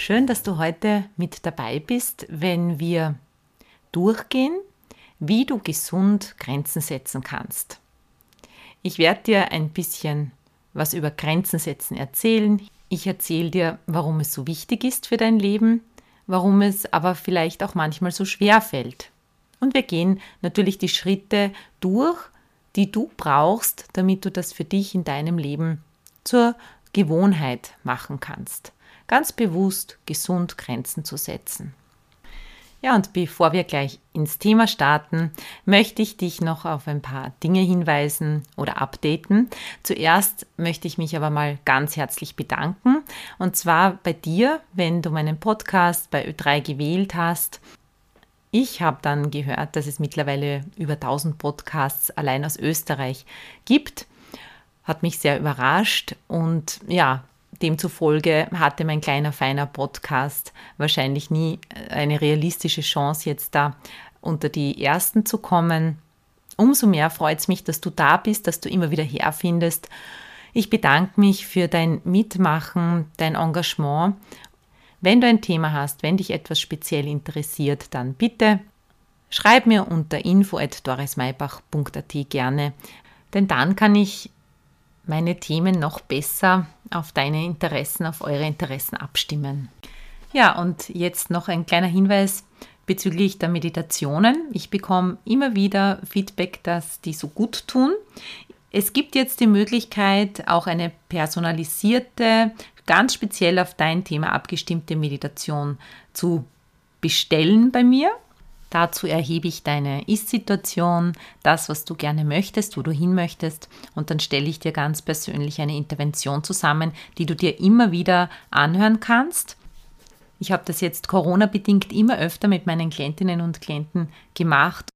schön, dass du heute mit dabei bist, wenn wir durchgehen, wie du gesund Grenzen setzen kannst. Ich werde dir ein bisschen was über Grenzen setzen erzählen. Ich erzähle dir, warum es so wichtig ist für dein Leben, warum es aber vielleicht auch manchmal so schwer fällt. Und wir gehen natürlich die Schritte durch, die du brauchst, damit du das für dich in deinem Leben zur Gewohnheit machen kannst ganz bewusst gesund Grenzen zu setzen. Ja, und bevor wir gleich ins Thema starten, möchte ich dich noch auf ein paar Dinge hinweisen oder updaten. Zuerst möchte ich mich aber mal ganz herzlich bedanken. Und zwar bei dir, wenn du meinen Podcast bei Ö3 gewählt hast. Ich habe dann gehört, dass es mittlerweile über 1000 Podcasts allein aus Österreich gibt. Hat mich sehr überrascht und ja, Demzufolge hatte mein kleiner, feiner Podcast wahrscheinlich nie eine realistische Chance, jetzt da unter die ersten zu kommen. Umso mehr freut es mich, dass du da bist, dass du immer wieder herfindest. Ich bedanke mich für dein Mitmachen, dein Engagement. Wenn du ein Thema hast, wenn dich etwas speziell interessiert, dann bitte schreib mir unter info.dorismaybach.at gerne, denn dann kann ich meine Themen noch besser auf deine Interessen, auf eure Interessen abstimmen. Ja, und jetzt noch ein kleiner Hinweis bezüglich der Meditationen. Ich bekomme immer wieder Feedback, dass die so gut tun. Es gibt jetzt die Möglichkeit, auch eine personalisierte, ganz speziell auf dein Thema abgestimmte Meditation zu bestellen bei mir. Dazu erhebe ich deine Ist-Situation, das, was du gerne möchtest, wo du hin möchtest, und dann stelle ich dir ganz persönlich eine Intervention zusammen, die du dir immer wieder anhören kannst. Ich habe das jetzt Corona-bedingt immer öfter mit meinen Klientinnen und Klienten gemacht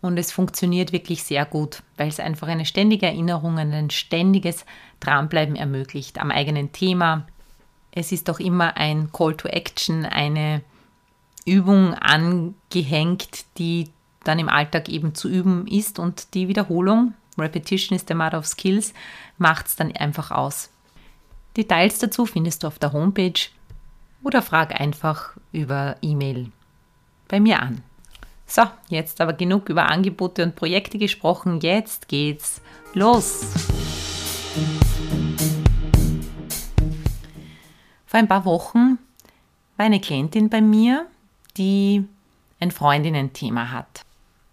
und es funktioniert wirklich sehr gut, weil es einfach eine ständige Erinnerung, ein ständiges Dranbleiben ermöglicht am eigenen Thema. Es ist auch immer ein Call to Action, eine Übung angehängt, die dann im Alltag eben zu üben ist und die Wiederholung, Repetition is the mother of skills, macht es dann einfach aus. Details dazu findest du auf der Homepage oder frag einfach über E-Mail bei mir an. So, jetzt aber genug über Angebote und Projekte gesprochen. Jetzt geht's los. Vor ein paar Wochen war eine Klientin bei mir, die ein Freundinnen-Thema hat.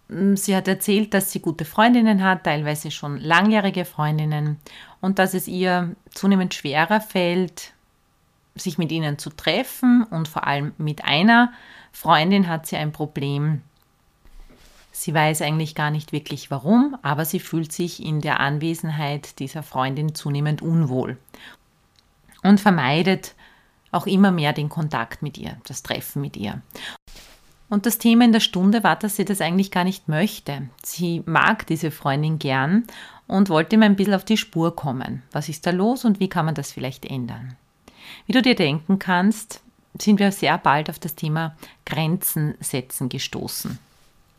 Mm, sie hat erzählt, dass sie gute Freundinnen hat, teilweise schon langjährige Freundinnen, und dass es ihr zunehmend schwerer fällt, sich mit ihnen zu treffen. Und vor allem mit einer Freundin hat sie ein Problem. Sie weiß eigentlich gar nicht wirklich warum, aber sie fühlt sich in der Anwesenheit dieser Freundin zunehmend unwohl und vermeidet auch immer mehr den Kontakt mit ihr, das Treffen mit ihr. Und das Thema in der Stunde war, dass sie das eigentlich gar nicht möchte. Sie mag diese Freundin gern und wollte ihm ein bisschen auf die Spur kommen. Was ist da los und wie kann man das vielleicht ändern? Wie du dir denken kannst, sind wir sehr bald auf das Thema Grenzen setzen gestoßen.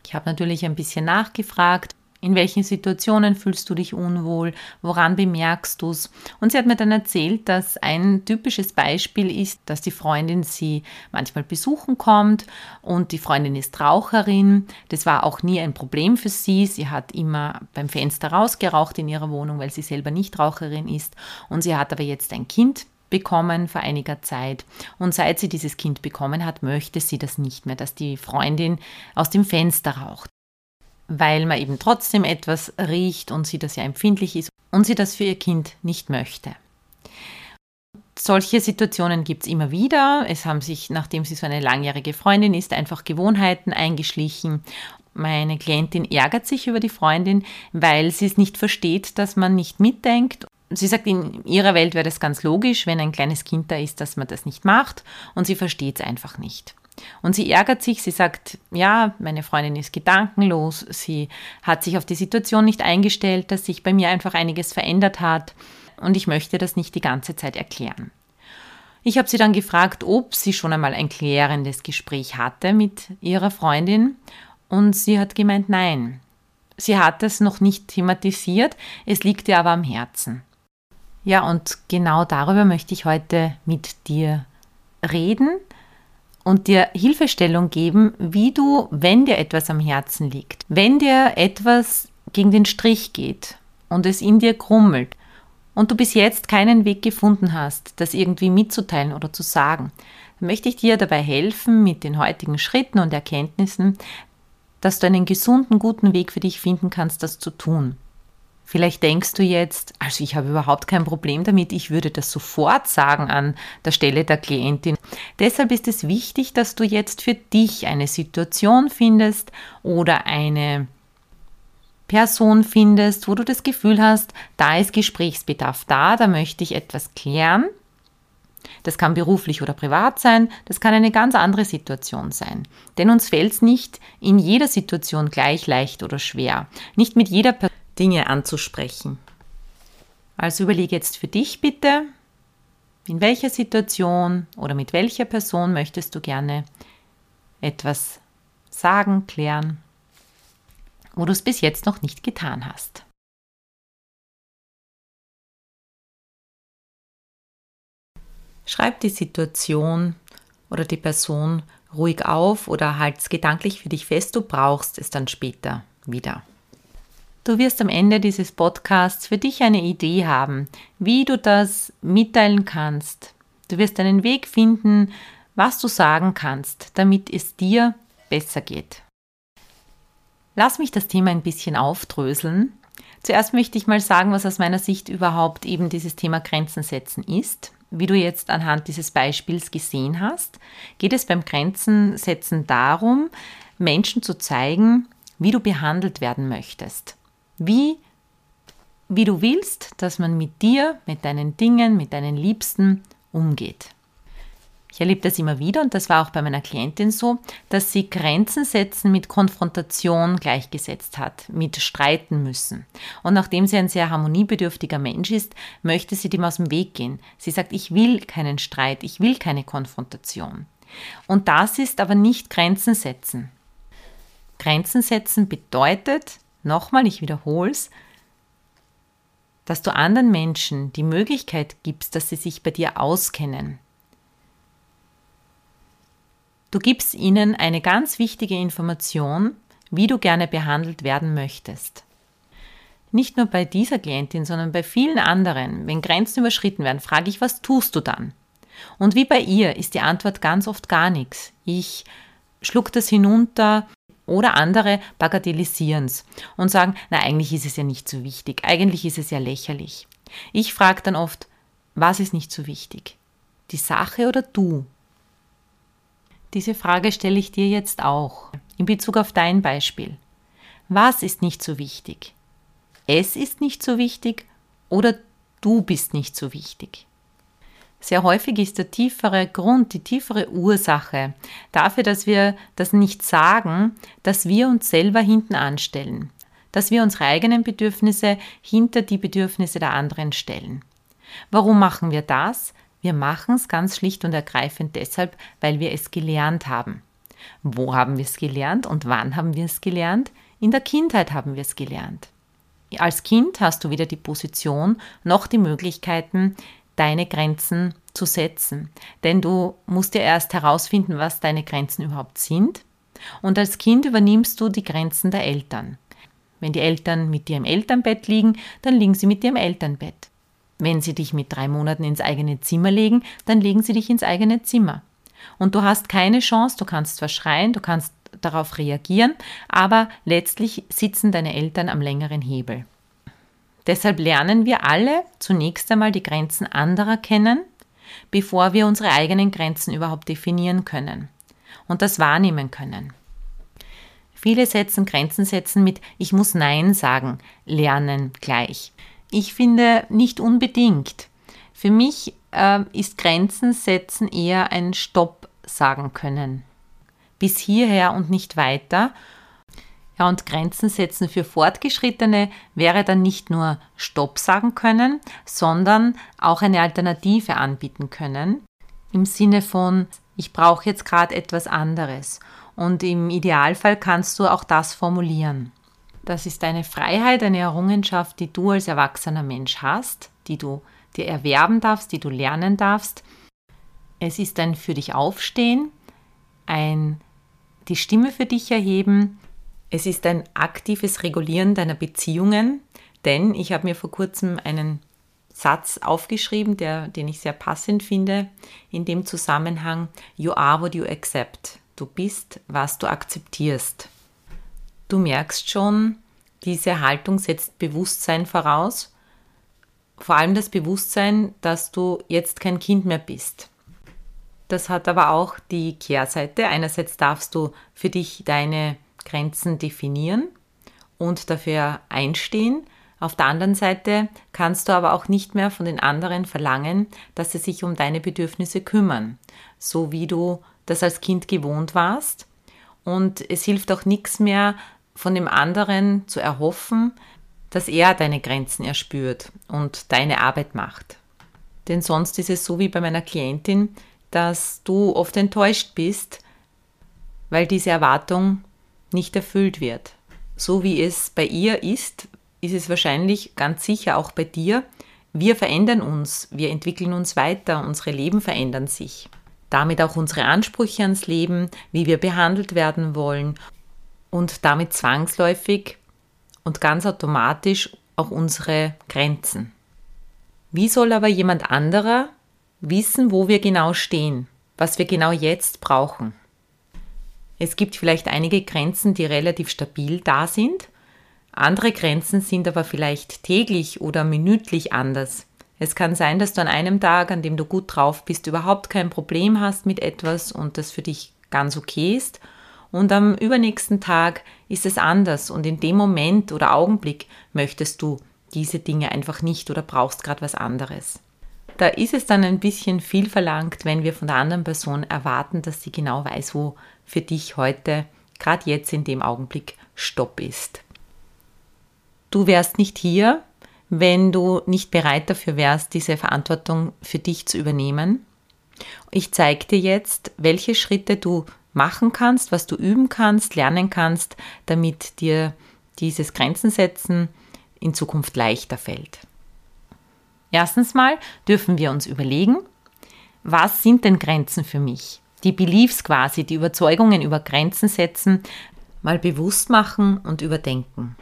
Ich habe natürlich ein bisschen nachgefragt, in welchen Situationen fühlst du dich unwohl? Woran bemerkst du es? Und sie hat mir dann erzählt, dass ein typisches Beispiel ist, dass die Freundin sie manchmal besuchen kommt und die Freundin ist Raucherin. Das war auch nie ein Problem für sie. Sie hat immer beim Fenster rausgeraucht in ihrer Wohnung, weil sie selber nicht Raucherin ist. Und sie hat aber jetzt ein Kind bekommen vor einiger Zeit. Und seit sie dieses Kind bekommen hat, möchte sie das nicht mehr, dass die Freundin aus dem Fenster raucht weil man eben trotzdem etwas riecht und sie das ja empfindlich ist und sie das für ihr Kind nicht möchte. Solche Situationen gibt es immer wieder. Es haben sich, nachdem sie so eine langjährige Freundin ist, einfach Gewohnheiten eingeschlichen. Meine Klientin ärgert sich über die Freundin, weil sie es nicht versteht, dass man nicht mitdenkt sie sagt, in ihrer Welt wäre das ganz logisch, wenn ein kleines Kind da ist, dass man das nicht macht und sie versteht es einfach nicht. Und sie ärgert sich, sie sagt, ja, meine Freundin ist gedankenlos, sie hat sich auf die Situation nicht eingestellt, dass sich bei mir einfach einiges verändert hat und ich möchte das nicht die ganze Zeit erklären. Ich habe sie dann gefragt, ob sie schon einmal ein klärendes Gespräch hatte mit ihrer Freundin und sie hat gemeint, nein. Sie hat es noch nicht thematisiert, es liegt ihr aber am Herzen. Ja, und genau darüber möchte ich heute mit dir reden und dir Hilfestellung geben, wie du, wenn dir etwas am Herzen liegt, wenn dir etwas gegen den Strich geht und es in dir krummelt und du bis jetzt keinen Weg gefunden hast, das irgendwie mitzuteilen oder zu sagen, möchte ich dir dabei helfen mit den heutigen Schritten und Erkenntnissen, dass du einen gesunden, guten Weg für dich finden kannst, das zu tun. Vielleicht denkst du jetzt, also ich habe überhaupt kein Problem damit, ich würde das sofort sagen an der Stelle der Klientin. Deshalb ist es wichtig, dass du jetzt für dich eine Situation findest oder eine Person findest, wo du das Gefühl hast, da ist Gesprächsbedarf da, da möchte ich etwas klären. Das kann beruflich oder privat sein, das kann eine ganz andere Situation sein. Denn uns fällt es nicht in jeder Situation gleich leicht oder schwer. Nicht mit jeder Person Dinge anzusprechen. Also überlege jetzt für dich bitte, in welcher Situation oder mit welcher Person möchtest du gerne etwas sagen, klären, wo du es bis jetzt noch nicht getan hast. Schreib die Situation oder die Person ruhig auf oder halt es gedanklich für dich fest, du brauchst es dann später wieder. Du wirst am Ende dieses Podcasts für dich eine Idee haben, wie du das mitteilen kannst. Du wirst einen Weg finden, was du sagen kannst, damit es dir besser geht. Lass mich das Thema ein bisschen aufdröseln. Zuerst möchte ich mal sagen, was aus meiner Sicht überhaupt eben dieses Thema Grenzen setzen ist. Wie du jetzt anhand dieses Beispiels gesehen hast, geht es beim Grenzen setzen darum, Menschen zu zeigen, wie du behandelt werden möchtest wie, wie du willst, dass man mit dir, mit deinen Dingen, mit deinen Liebsten umgeht. Ich erlebe das immer wieder und das war auch bei meiner Klientin so, dass sie Grenzen setzen mit Konfrontation gleichgesetzt hat, mit streiten müssen. Und nachdem sie ein sehr harmoniebedürftiger Mensch ist, möchte sie dem aus dem Weg gehen. Sie sagt, ich will keinen Streit, ich will keine Konfrontation. Und das ist aber nicht Grenzen setzen. Grenzen setzen bedeutet, nochmal, ich wiederhole es, dass du anderen Menschen die Möglichkeit gibst, dass sie sich bei dir auskennen. Du gibst ihnen eine ganz wichtige Information, wie du gerne behandelt werden möchtest. Nicht nur bei dieser Klientin, sondern bei vielen anderen, wenn Grenzen überschritten werden, frage ich, was tust du dann? Und wie bei ihr ist die Antwort ganz oft gar nichts. Ich schluck das hinunter, oder andere bagatellisieren es und sagen, na eigentlich ist es ja nicht so wichtig, eigentlich ist es ja lächerlich. Ich frage dann oft, was ist nicht so wichtig? Die Sache oder du? Diese Frage stelle ich dir jetzt auch in Bezug auf dein Beispiel. Was ist nicht so wichtig? Es ist nicht so wichtig oder du bist nicht so wichtig? Sehr häufig ist der tiefere Grund, die tiefere Ursache dafür, dass wir das nicht sagen, dass wir uns selber hinten anstellen, dass wir unsere eigenen Bedürfnisse hinter die Bedürfnisse der anderen stellen. Warum machen wir das? Wir machen es ganz schlicht und ergreifend deshalb, weil wir es gelernt haben. Wo haben wir es gelernt und wann haben wir es gelernt? In der Kindheit haben wir es gelernt. Als Kind hast du weder die Position noch die Möglichkeiten, deine Grenzen zu setzen. Denn du musst ja erst herausfinden, was deine Grenzen überhaupt sind. Und als Kind übernimmst du die Grenzen der Eltern. Wenn die Eltern mit dir im Elternbett liegen, dann liegen sie mit dir im Elternbett. Wenn sie dich mit drei Monaten ins eigene Zimmer legen, dann legen sie dich ins eigene Zimmer. Und du hast keine Chance, du kannst zwar schreien, du kannst darauf reagieren, aber letztlich sitzen deine Eltern am längeren Hebel. Deshalb lernen wir alle zunächst einmal die Grenzen anderer kennen, bevor wir unsere eigenen Grenzen überhaupt definieren können und das wahrnehmen können. Viele setzen Grenzen setzen mit Ich muss Nein sagen, lernen gleich. Ich finde nicht unbedingt. Für mich äh, ist Grenzen setzen eher ein Stopp sagen können. Bis hierher und nicht weiter. Ja, und Grenzen setzen für Fortgeschrittene wäre dann nicht nur Stopp sagen können, sondern auch eine Alternative anbieten können. Im Sinne von, ich brauche jetzt gerade etwas anderes. Und im Idealfall kannst du auch das formulieren. Das ist eine Freiheit, eine Errungenschaft, die du als erwachsener Mensch hast, die du dir erwerben darfst, die du lernen darfst. Es ist ein für dich aufstehen, ein die Stimme für dich erheben. Es ist ein aktives Regulieren deiner Beziehungen, denn ich habe mir vor kurzem einen Satz aufgeschrieben, der, den ich sehr passend finde in dem Zusammenhang. You are what you accept. Du bist, was du akzeptierst. Du merkst schon, diese Haltung setzt Bewusstsein voraus vor allem das Bewusstsein, dass du jetzt kein Kind mehr bist. Das hat aber auch die Kehrseite. Einerseits darfst du für dich deine Grenzen definieren und dafür einstehen. Auf der anderen Seite kannst du aber auch nicht mehr von den anderen verlangen, dass sie sich um deine Bedürfnisse kümmern, so wie du das als Kind gewohnt warst. Und es hilft auch nichts mehr von dem anderen zu erhoffen, dass er deine Grenzen erspürt und deine Arbeit macht. Denn sonst ist es so wie bei meiner Klientin, dass du oft enttäuscht bist, weil diese Erwartung nicht erfüllt wird. So wie es bei ihr ist, ist es wahrscheinlich ganz sicher auch bei dir. Wir verändern uns, wir entwickeln uns weiter, unsere Leben verändern sich. Damit auch unsere Ansprüche ans Leben, wie wir behandelt werden wollen und damit zwangsläufig und ganz automatisch auch unsere Grenzen. Wie soll aber jemand anderer wissen, wo wir genau stehen, was wir genau jetzt brauchen? Es gibt vielleicht einige Grenzen, die relativ stabil da sind, andere Grenzen sind aber vielleicht täglich oder minütlich anders. Es kann sein, dass du an einem Tag, an dem du gut drauf bist, überhaupt kein Problem hast mit etwas und das für dich ganz okay ist und am übernächsten Tag ist es anders und in dem Moment oder Augenblick möchtest du diese Dinge einfach nicht oder brauchst gerade was anderes. Da ist es dann ein bisschen viel verlangt, wenn wir von der anderen Person erwarten, dass sie genau weiß, wo für dich heute, gerade jetzt in dem Augenblick, Stopp ist. Du wärst nicht hier, wenn du nicht bereit dafür wärst, diese Verantwortung für dich zu übernehmen. Ich zeige dir jetzt, welche Schritte du machen kannst, was du üben kannst, lernen kannst, damit dir dieses Grenzen setzen in Zukunft leichter fällt. Erstens mal dürfen wir uns überlegen, was sind denn Grenzen für mich? Die Beliefs quasi, die Überzeugungen über Grenzen setzen, mal bewusst machen und überdenken.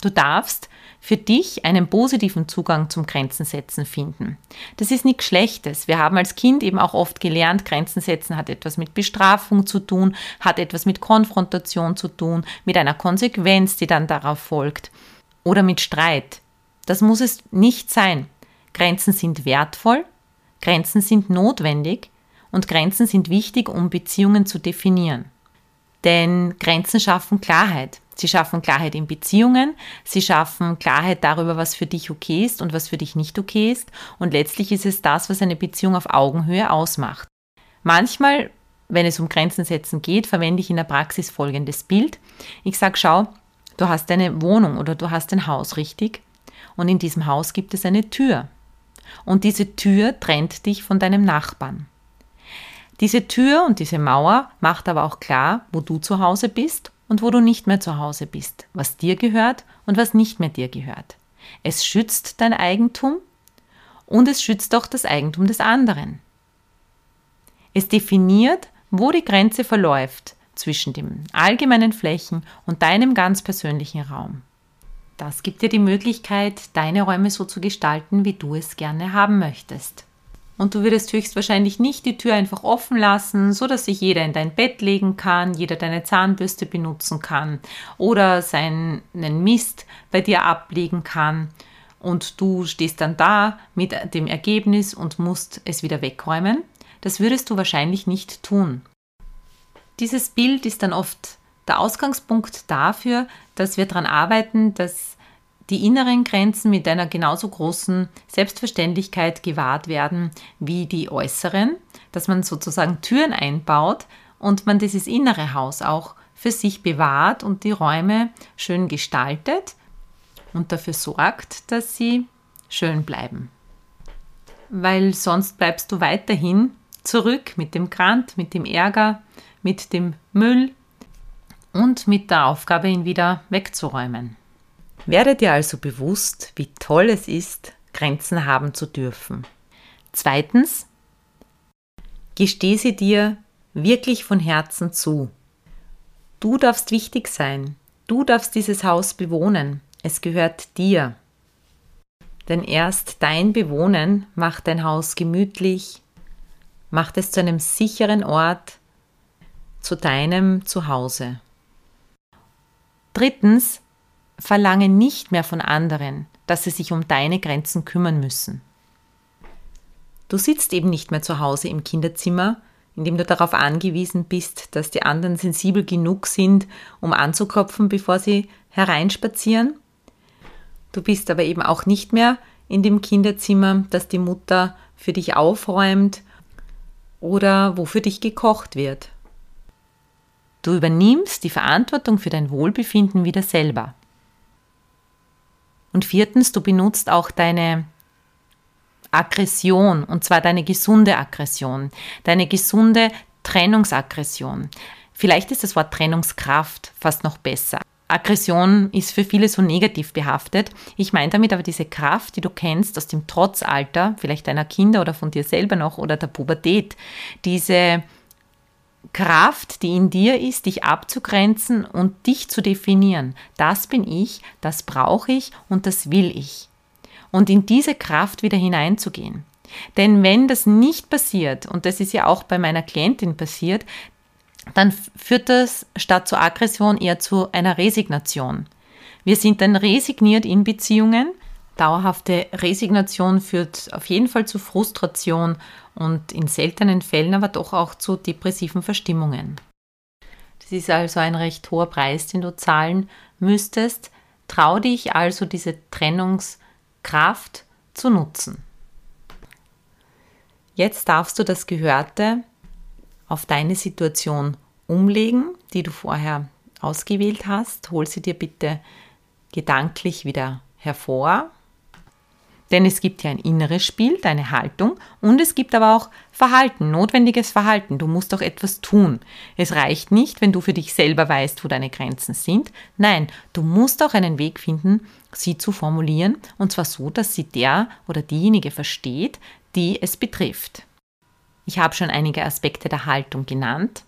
Du darfst für dich einen positiven Zugang zum Grenzen setzen finden. Das ist nichts Schlechtes. Wir haben als Kind eben auch oft gelernt, Grenzen setzen hat etwas mit Bestrafung zu tun, hat etwas mit Konfrontation zu tun, mit einer Konsequenz, die dann darauf folgt oder mit Streit. Das muss es nicht sein. Grenzen sind wertvoll, Grenzen sind notwendig und Grenzen sind wichtig, um Beziehungen zu definieren. Denn Grenzen schaffen Klarheit. Sie schaffen Klarheit in Beziehungen, sie schaffen Klarheit darüber, was für dich okay ist und was für dich nicht okay ist. Und letztlich ist es das, was eine Beziehung auf Augenhöhe ausmacht. Manchmal, wenn es um Grenzen setzen geht, verwende ich in der Praxis folgendes Bild. Ich sage, schau, du hast eine Wohnung oder du hast ein Haus, richtig? Und in diesem Haus gibt es eine Tür. Und diese Tür trennt dich von deinem Nachbarn. Diese Tür und diese Mauer macht aber auch klar, wo du zu Hause bist und wo du nicht mehr zu Hause bist, was dir gehört und was nicht mehr dir gehört. Es schützt dein Eigentum und es schützt auch das Eigentum des anderen. Es definiert, wo die Grenze verläuft zwischen den allgemeinen Flächen und deinem ganz persönlichen Raum. Das gibt dir die Möglichkeit, deine Räume so zu gestalten, wie du es gerne haben möchtest und du würdest höchstwahrscheinlich nicht die Tür einfach offen lassen, so dass sich jeder in dein Bett legen kann, jeder deine Zahnbürste benutzen kann oder seinen Mist bei dir ablegen kann und du stehst dann da mit dem Ergebnis und musst es wieder wegräumen. Das würdest du wahrscheinlich nicht tun. Dieses Bild ist dann oft der Ausgangspunkt dafür, dass wir daran arbeiten, dass die inneren Grenzen mit einer genauso großen Selbstverständlichkeit gewahrt werden wie die äußeren, dass man sozusagen Türen einbaut und man dieses innere Haus auch für sich bewahrt und die Räume schön gestaltet und dafür sorgt, dass sie schön bleiben. Weil sonst bleibst du weiterhin zurück mit dem Grant, mit dem Ärger, mit dem Müll und mit der Aufgabe, ihn wieder wegzuräumen. Werde dir also bewusst, wie toll es ist, Grenzen haben zu dürfen. Zweitens, gesteh sie dir wirklich von Herzen zu. Du darfst wichtig sein. Du darfst dieses Haus bewohnen. Es gehört dir. Denn erst dein Bewohnen macht dein Haus gemütlich, macht es zu einem sicheren Ort, zu deinem Zuhause. Drittens, verlange nicht mehr von anderen, dass sie sich um deine Grenzen kümmern müssen. Du sitzt eben nicht mehr zu Hause im Kinderzimmer, indem du darauf angewiesen bist, dass die anderen sensibel genug sind, um anzuklopfen, bevor sie hereinspazieren. Du bist aber eben auch nicht mehr in dem Kinderzimmer, das die Mutter für dich aufräumt oder wo für dich gekocht wird. Du übernimmst die Verantwortung für dein Wohlbefinden wieder selber. Und viertens, du benutzt auch deine Aggression, und zwar deine gesunde Aggression, deine gesunde Trennungsaggression. Vielleicht ist das Wort Trennungskraft fast noch besser. Aggression ist für viele so negativ behaftet. Ich meine damit aber diese Kraft, die du kennst aus dem Trotzalter, vielleicht deiner Kinder oder von dir selber noch oder der Pubertät. Diese Kraft, die in dir ist, dich abzugrenzen und dich zu definieren. Das bin ich, das brauche ich und das will ich. Und in diese Kraft wieder hineinzugehen. Denn wenn das nicht passiert, und das ist ja auch bei meiner Klientin passiert, dann führt das statt zur Aggression eher zu einer Resignation. Wir sind dann resigniert in Beziehungen. Dauerhafte Resignation führt auf jeden Fall zu Frustration und in seltenen Fällen aber doch auch zu depressiven Verstimmungen. Das ist also ein recht hoher Preis, den du zahlen müsstest. Trau dich also, diese Trennungskraft zu nutzen. Jetzt darfst du das Gehörte auf deine Situation umlegen, die du vorher ausgewählt hast. Hol sie dir bitte gedanklich wieder hervor. Denn es gibt ja ein inneres Spiel, deine Haltung, und es gibt aber auch Verhalten, notwendiges Verhalten. Du musst auch etwas tun. Es reicht nicht, wenn du für dich selber weißt, wo deine Grenzen sind. Nein, du musst auch einen Weg finden, sie zu formulieren, und zwar so, dass sie der oder diejenige versteht, die es betrifft. Ich habe schon einige Aspekte der Haltung genannt.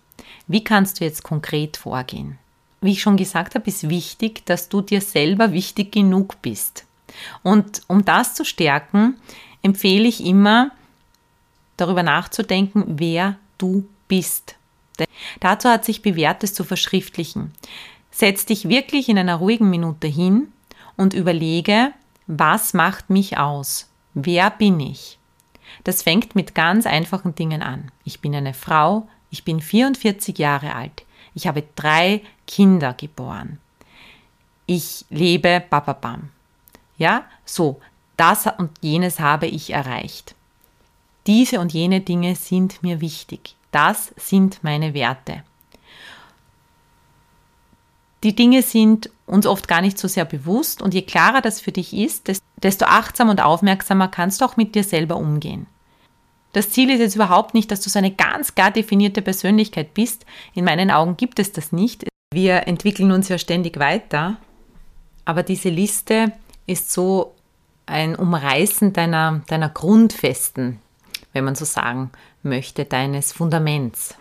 Wie kannst du jetzt konkret vorgehen? Wie ich schon gesagt habe, ist wichtig, dass du dir selber wichtig genug bist. Und um das zu stärken, empfehle ich immer, darüber nachzudenken, wer du bist. Denn dazu hat sich bewährt, es zu verschriftlichen. Setz dich wirklich in einer ruhigen Minute hin und überlege, was macht mich aus? Wer bin ich? Das fängt mit ganz einfachen Dingen an. Ich bin eine Frau, ich bin 44 Jahre alt, ich habe drei Kinder geboren. Ich lebe bababam. Ja, so, das und jenes habe ich erreicht. Diese und jene Dinge sind mir wichtig. Das sind meine Werte. Die Dinge sind uns oft gar nicht so sehr bewusst und je klarer das für dich ist, desto achtsamer und aufmerksamer kannst du auch mit dir selber umgehen. Das Ziel ist jetzt überhaupt nicht, dass du so eine ganz klar definierte Persönlichkeit bist. In meinen Augen gibt es das nicht. Wir entwickeln uns ja ständig weiter. Aber diese Liste ist so ein Umreißen deiner, deiner Grundfesten, wenn man so sagen möchte, deines Fundaments.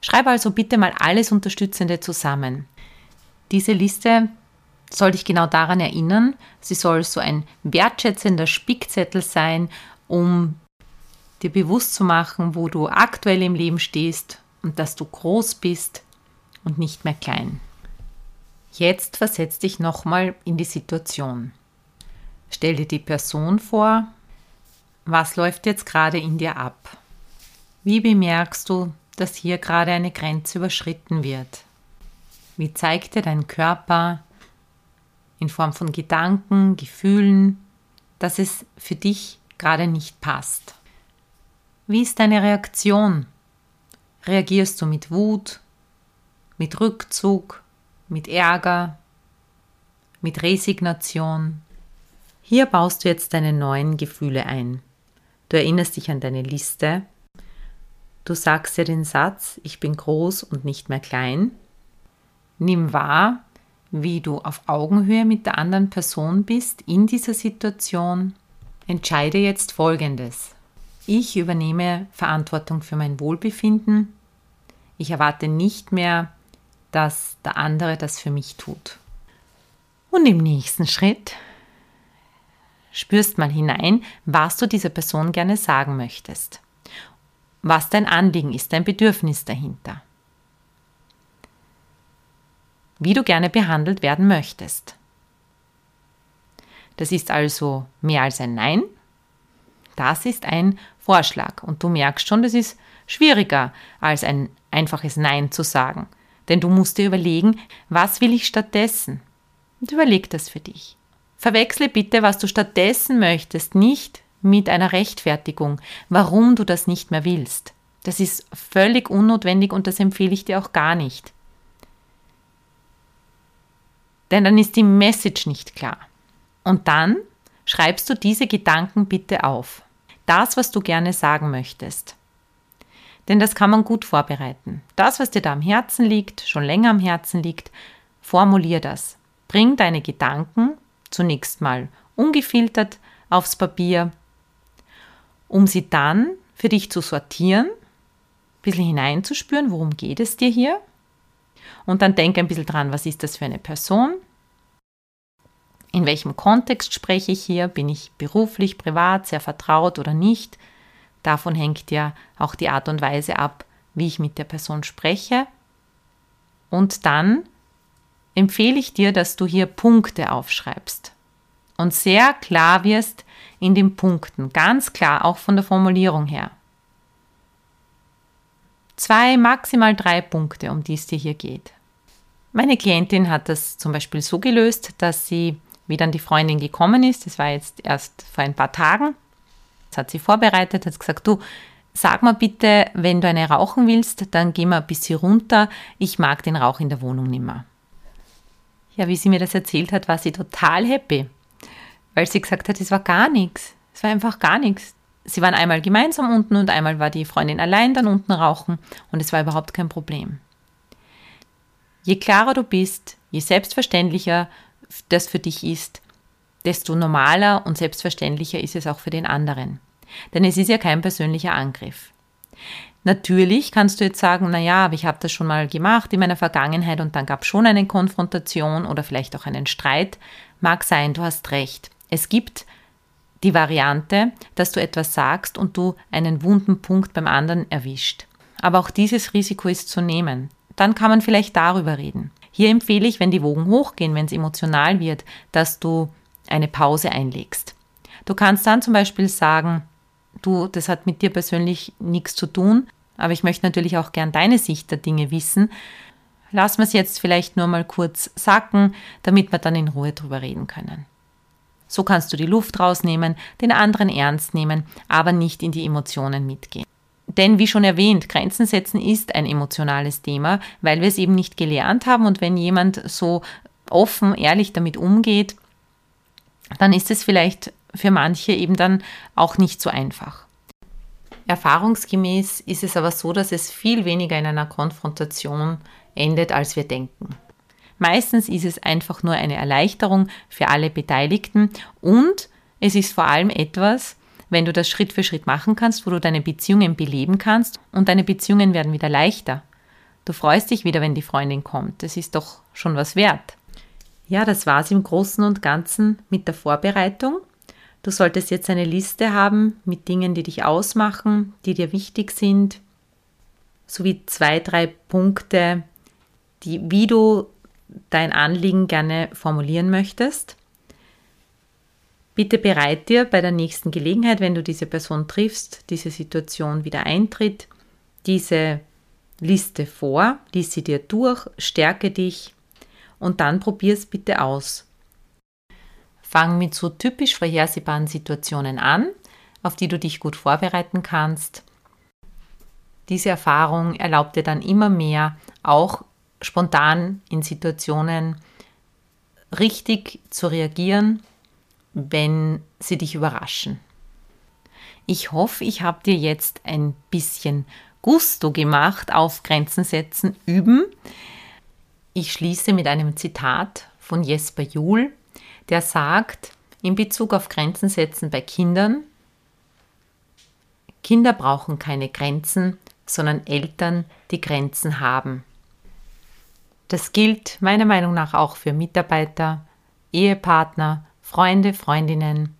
Schreib also bitte mal alles Unterstützende zusammen. Diese Liste soll dich genau daran erinnern. Sie soll so ein wertschätzender Spickzettel sein, um dir bewusst zu machen, wo du aktuell im Leben stehst und dass du groß bist und nicht mehr klein. Jetzt versetz dich nochmal in die Situation. Stell dir die Person vor. Was läuft jetzt gerade in dir ab? Wie bemerkst du, dass hier gerade eine Grenze überschritten wird? Wie zeigt dir dein Körper, in Form von Gedanken, Gefühlen, dass es für dich gerade nicht passt. Wie ist deine Reaktion? Reagierst du mit Wut, mit Rückzug, mit Ärger, mit Resignation? Hier baust du jetzt deine neuen Gefühle ein. Du erinnerst dich an deine Liste. Du sagst dir den Satz, ich bin groß und nicht mehr klein. Nimm wahr, wie du auf Augenhöhe mit der anderen Person bist in dieser Situation. Entscheide jetzt Folgendes. Ich übernehme Verantwortung für mein Wohlbefinden. Ich erwarte nicht mehr, dass der andere das für mich tut. Und im nächsten Schritt spürst mal hinein, was du dieser Person gerne sagen möchtest. Was dein Anliegen ist, dein Bedürfnis dahinter. Wie du gerne behandelt werden möchtest. Das ist also mehr als ein Nein. Das ist ein Vorschlag. Und du merkst schon, das ist schwieriger als ein einfaches Nein zu sagen. Denn du musst dir überlegen, was will ich stattdessen? Und überleg das für dich. Verwechsle bitte, was du stattdessen möchtest, nicht mit einer Rechtfertigung, warum du das nicht mehr willst. Das ist völlig unnotwendig und das empfehle ich dir auch gar nicht. Denn dann ist die Message nicht klar. Und dann schreibst du diese Gedanken bitte auf. Das, was du gerne sagen möchtest. Denn das kann man gut vorbereiten. Das, was dir da am Herzen liegt, schon länger am Herzen liegt, formulier das. Bring deine Gedanken zunächst mal ungefiltert aufs Papier, um sie dann für dich zu sortieren, ein bisschen hineinzuspüren, worum geht es dir hier. Und dann denk ein bisschen dran, was ist das für eine Person? In welchem Kontext spreche ich hier? Bin ich beruflich, privat, sehr vertraut oder nicht? Davon hängt ja auch die Art und Weise ab, wie ich mit der Person spreche. Und dann empfehle ich dir, dass du hier Punkte aufschreibst und sehr klar wirst in den Punkten, ganz klar, auch von der Formulierung her. Zwei, maximal drei Punkte, um die es dir hier geht. Meine Klientin hat das zum Beispiel so gelöst, dass sie, wie dann die Freundin gekommen ist, das war jetzt erst vor ein paar Tagen, hat sie vorbereitet, hat gesagt, du, sag mal bitte, wenn du eine rauchen willst, dann geh mal ein bisschen runter, ich mag den Rauch in der Wohnung nimmer. Ja, wie sie mir das erzählt hat, war sie total happy, weil sie gesagt hat, es war gar nichts. Es war einfach gar nichts. Sie waren einmal gemeinsam unten und einmal war die Freundin allein dann unten rauchen und es war überhaupt kein Problem. Je klarer du bist, je selbstverständlicher das für dich ist, desto normaler und selbstverständlicher ist es auch für den anderen. Denn es ist ja kein persönlicher Angriff. Natürlich kannst du jetzt sagen, naja, aber ich habe das schon mal gemacht in meiner Vergangenheit und dann gab es schon eine Konfrontation oder vielleicht auch einen Streit. Mag sein, du hast recht. Es gibt die Variante, dass du etwas sagst und du einen wunden Punkt beim anderen erwischt. Aber auch dieses Risiko ist zu nehmen. Dann kann man vielleicht darüber reden. Hier empfehle ich, wenn die Wogen hochgehen, wenn es emotional wird, dass du eine Pause einlegst. Du kannst dann zum Beispiel sagen, du, das hat mit dir persönlich nichts zu tun, aber ich möchte natürlich auch gern deine Sicht der Dinge wissen. Lass wir es jetzt vielleicht nur mal kurz sacken, damit wir dann in Ruhe drüber reden können. So kannst du die Luft rausnehmen, den anderen ernst nehmen, aber nicht in die Emotionen mitgehen. Denn wie schon erwähnt, Grenzen setzen ist ein emotionales Thema, weil wir es eben nicht gelernt haben und wenn jemand so offen, ehrlich damit umgeht, dann ist es vielleicht für manche eben dann auch nicht so einfach. Erfahrungsgemäß ist es aber so, dass es viel weniger in einer Konfrontation endet, als wir denken. Meistens ist es einfach nur eine Erleichterung für alle Beteiligten und es ist vor allem etwas, wenn du das Schritt für Schritt machen kannst, wo du deine Beziehungen beleben kannst und deine Beziehungen werden wieder leichter. Du freust dich wieder, wenn die Freundin kommt. Das ist doch schon was wert. Ja, das war's im Großen und Ganzen mit der Vorbereitung. Du solltest jetzt eine Liste haben mit Dingen, die dich ausmachen, die dir wichtig sind, sowie zwei, drei Punkte, die, wie du dein Anliegen gerne formulieren möchtest. Bitte bereit dir bei der nächsten Gelegenheit, wenn du diese Person triffst, diese Situation wieder eintritt, diese Liste vor, lies sie dir durch, stärke dich und dann probier es bitte aus. Fang mit so typisch vorhersehbaren Situationen an, auf die du dich gut vorbereiten kannst. Diese Erfahrung erlaubt dir dann immer mehr, auch spontan in Situationen richtig zu reagieren, wenn sie dich überraschen. Ich hoffe, ich habe dir jetzt ein bisschen Gusto gemacht auf Grenzen setzen, üben. Ich schließe mit einem Zitat von Jesper Juhl, der sagt, in Bezug auf Grenzen setzen bei Kindern, Kinder brauchen keine Grenzen, sondern Eltern, die Grenzen haben. Das gilt meiner Meinung nach auch für Mitarbeiter, Ehepartner, Freunde, Freundinnen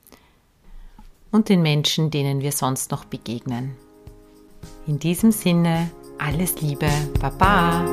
und den Menschen, denen wir sonst noch begegnen. In diesem Sinne, alles Liebe, Baba!